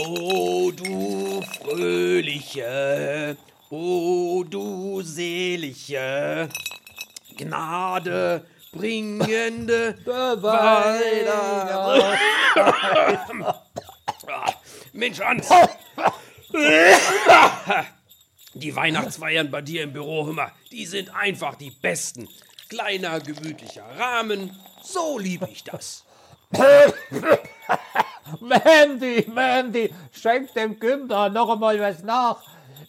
O du fröhliche, o du selige, Gnade bringende Mensch, Hans. Die Weihnachtsfeiern bei dir im Büro, mal, die sind einfach die besten. Kleiner, gemütlicher Rahmen, so lieb ich das. Mandy, Mandy, schenk dem Günther noch einmal was nach.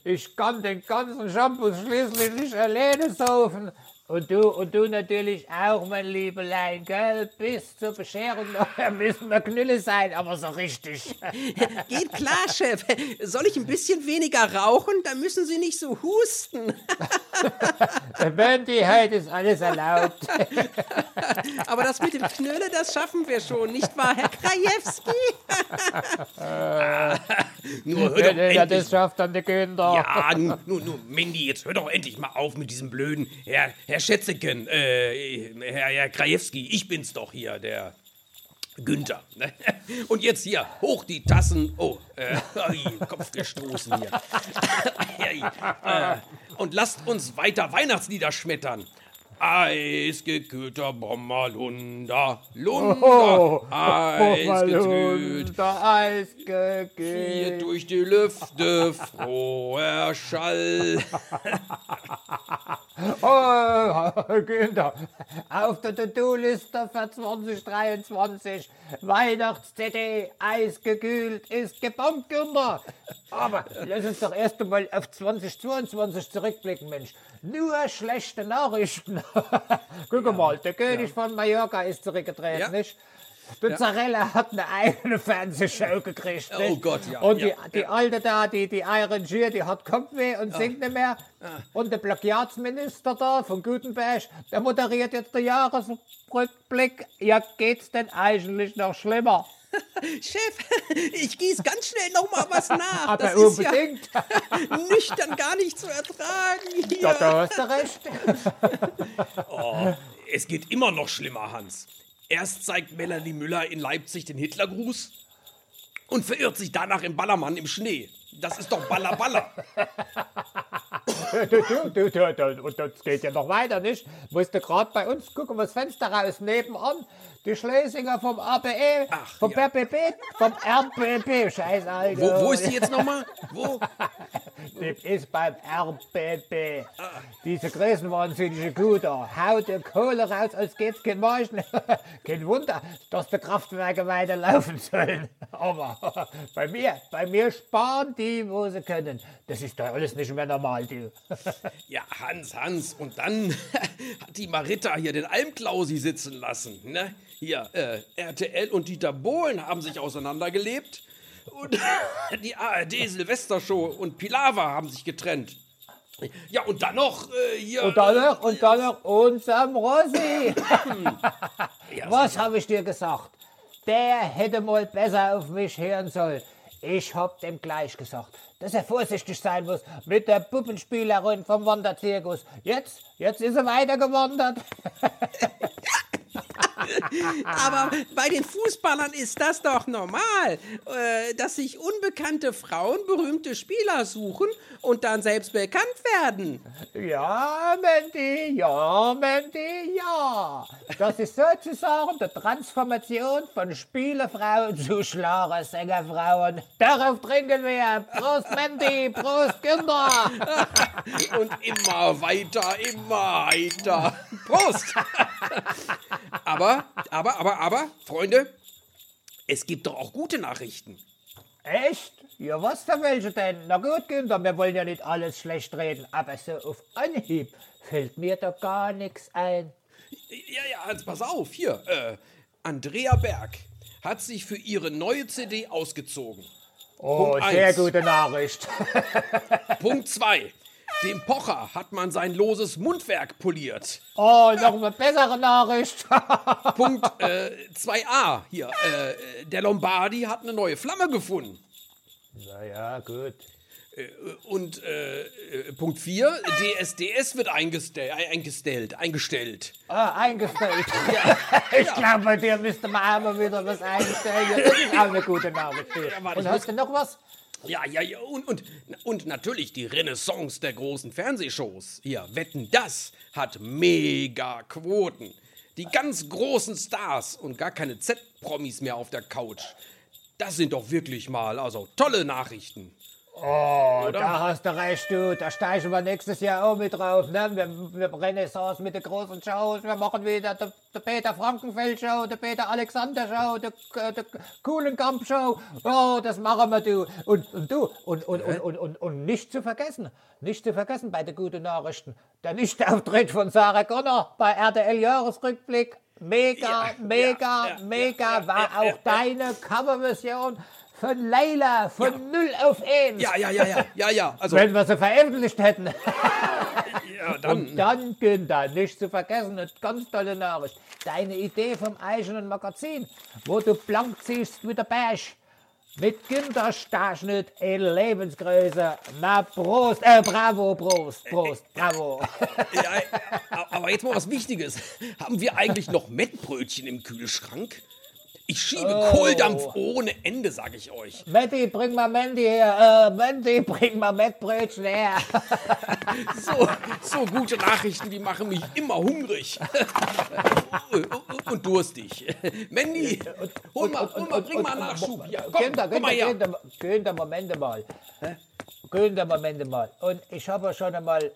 Ich kann den ganzen Shampoo schließlich nicht alleine saufen. Und du, und du natürlich auch, mein Liebelein, gell? Bis zur Bescherung nachher müssen wir Knülle sein, aber so richtig. Geht klar, Chef. Soll ich ein bisschen weniger rauchen? Dann müssen Sie nicht so husten. Mandy, heute ist alles erlaubt. Aber das mit dem Knölle, das schaffen wir schon, nicht wahr, Herr Krajewski? Nur hör doch Ja, ja, endlich das schafft dann der Günther. Ja, nun, nun, nun, Mindy, jetzt hör doch endlich mal auf mit diesem blöden Herr, Herr Schätzeken, äh, Herr, Herr Krajewski, ich bin's doch hier, der Günther. ne? Und jetzt hier, hoch die Tassen. Oh, äh, Kopf gestoßen hier. Äh, und lasst uns weiter Weihnachtslieder schmettern. Eisgekühlter Bommerlunder, Lunder, Oh, eisgekühlt. Unter Eis Hier gekühlt. durch die Lüfte froher Schall. Oh, Günther, auf der To-Do-Liste für 2023 Weihnachts-CD, eisgekühlt, ist gebombt, Günther. Aber lass uns doch erst einmal auf 2022 zurückblicken, Mensch. Nur schlechte Nachrichten. Guck mal, der König von Mallorca ist zurückgetreten, Ja. nicht? Der Zarella hat eine eigene Fernsehshow gekriegt. Oh? Gott, ja, Und die, ja, die alte da, die, die Iron Gier, die hat Kopfweh und singt nicht mehr. Und der Plagiatsminister da von Gutenberg, der moderiert jetzt den Jahresrückblick. Ja, geht's denn eigentlich noch schlimmer? Chef, ich gieße ganz schnell noch mal was nach. Aber das ist ja unbedingt. nüchtern gar nicht zu ertragen hier. Ja, da hast du recht. Es geht immer noch schlimmer, Hans. Erst zeigt Melanie Müller in Leipzig den Hitlergruß und verirrt sich danach im Ballermann im Schnee. Das ist doch Baller Baller. Und das geht ja noch weiter, nicht? Musst du gerade bei uns gucken, was Fenster raus, nebenan, die Schlesinger vom ABE, Ach, vom ja. RBB, vom RBB, scheiß Alter. Wo, wo ist die jetzt nochmal? Wo? Das ist beim RBB. Diese größenwahnsinnige da haut die Kohle raus, als geht's kein Marschen. kein Wunder, dass die Kraftwerke weiterlaufen sollen. Aber bei mir, bei mir sparen die, wo sie können. Das ist doch alles nicht mehr normal, du. Ja, Hans, Hans. Und dann hat die Marita hier den Almklausi sitzen lassen. Ne? Hier, äh, RTL und Dieter Bohlen haben sich auseinandergelebt. Und die ARD-Silvestershow und Pilawa haben sich getrennt. Ja, und dann noch äh, hier. Und dann noch, und dann noch unserem Rossi. Was habe ich dir gesagt? Der hätte mal besser auf mich hören sollen. Ich hab dem gleich gesagt, dass er vorsichtig sein muss mit der Puppenspielerin vom Wanderzirkus. Jetzt, jetzt ist er weitergewandert. Aber bei den Fußballern ist das doch normal, äh, dass sich unbekannte Frauen berühmte Spieler suchen und dann selbst bekannt werden. Ja, Mandy, ja, Mandy, ja. Das ist sozusagen die Transformation von Spielerfrauen zu Schlagersängerfrauen. Darauf trinken wir. Prost, Mandy, Prost, Kinder. Und immer weiter, immer weiter. Prost! Aber, aber, aber, aber, Freunde, es gibt doch auch gute Nachrichten. Echt? Ja, was für welche denn? Na gut, Günther, wir wollen ja nicht alles schlecht reden, aber so auf Anhieb fällt mir da gar nichts ein. Ja, ja, Hans, pass auf, hier. Äh, Andrea Berg hat sich für ihre neue CD ausgezogen. Oh, Punkt sehr eins. gute Nachricht. Punkt 2. Dem Pocher hat man sein loses Mundwerk poliert. Oh, noch eine bessere Nachricht. Punkt äh, 2a. Hier, äh, der Lombardi hat eine neue Flamme gefunden. Na ja, gut. Und äh, äh, Punkt 4, DSDS wird eingestell, eingestellt, eingestellt. Ah, eingestellt. ich glaube, bei dir müsste man einmal wieder was einstellen. Ja, das ist auch eine gute Nachricht. warte, Und hast du noch was? Ja, ja, ja, und, und, und natürlich die Renaissance der großen Fernsehshows. Hier, Wetten, das hat mega Quoten. Die ganz großen Stars und gar keine Z-Promis mehr auf der Couch. Das sind doch wirklich mal, also tolle Nachrichten. Oh, da hast du recht, du. Da steigen wir nächstes Jahr auch mit drauf. Ne? Wir, wir Renaissance mit den großen Shows. Wir machen wieder die, die Peter Frankenfeld Show, die Peter Alexander Show, die, äh, die Kuhlenkamp Show. Oh, das machen wir, du. Und, und du, und, und, und, und, und, und nicht zu vergessen, nicht zu vergessen bei den guten Nachrichten, der Nichtauftritt von Sarah Connor bei RTL Jahresrückblick. Mega, Ja, mega, ja, mega ja, war auch deine Coverversion von Leila von 0 auf 1. Ja, ja, ja, ja, ja, ja. Also, Wenn wir sie veröffentlicht hätten. ja, dann. Und dann, Günther, nicht zu vergessen, eine ganz tolle Nachricht. Deine Idee vom eigenen Magazin, wo du blank ziehst wie der Berg. Mit Günther Starschnitt in Lebensgröße. Na, Prost, äh, bravo, Prost, Prost, bravo. Ja, aber jetzt mal was Wichtiges. Haben wir eigentlich noch Mettbrötchen im Kühlschrank? Ich schiebe Oh. Kohldampf ohne Ende, sag ich euch. Matti, bring mal Mandy her. Äh, Mandy, bring mal Mettbrötchen her. So, so gute Nachrichten, die machen mich immer hungrig. Und durstig. Mandy, hol mal, hol mal, bring mal Nachschub. Hier, komm, Günther, komm mal her. Günther, Günther, Momente mal. Günther, Momente mal. Und ich habe schon einmal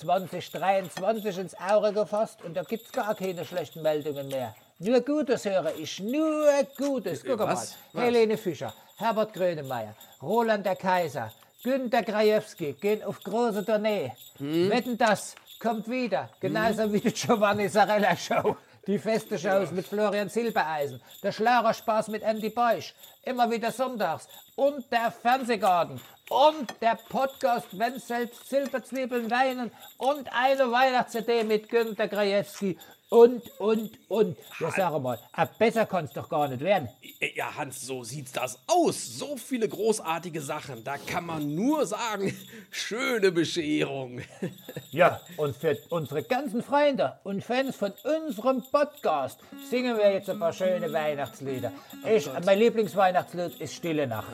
2023 ins Auge gefasst und da gibt es gar keine schlechten Meldungen mehr. Nur Gutes höre ich, nur Gutes. Guck mal. was? Helene Fischer, Herbert Grönemeyer, Roland der Kaiser, Günter Krajewski gehen auf große Tournee. Hm? Wetten das kommt wieder, genauso wie die Giovanni Sarella Show. Die feste Shows mit Florian Silbereisen, der Schlagerspaß mit Andy Beusch, immer wieder sonntags und der Fernsehgarten und der Podcast Wenn selbst Silberzwiebeln weinen und eine Weihnachts-CD mit Günter Krajewski und, und, und. Ja, sag mal, äh, besser kann es doch gar nicht werden. Ja, Hans, so sieht's das aus. So viele großartige Sachen. Da kann man nur sagen, schöne Bescherung. Ja, und für unsere ganzen Freunde und Fans von unserem Podcast singen wir jetzt ein paar schöne Weihnachtslieder. Ich, mein Lieblingsweihnachtslied ist Stille Nacht.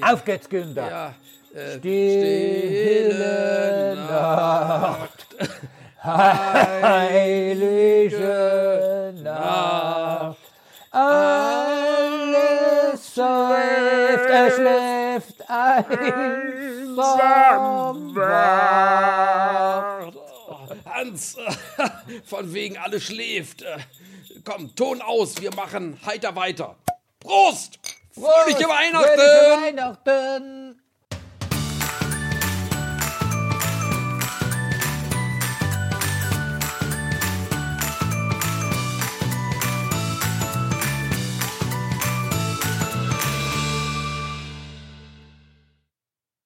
Auf geht's, Günther. Ja, äh, Stille Nacht, heilige Nacht, alles säuft, er schläft einsam wach. Hans, von wegen alles schläft. Komm, Ton aus, wir machen heiter weiter. Prost! Fröhliche Weihnachten! Fröhliche Weihnachten!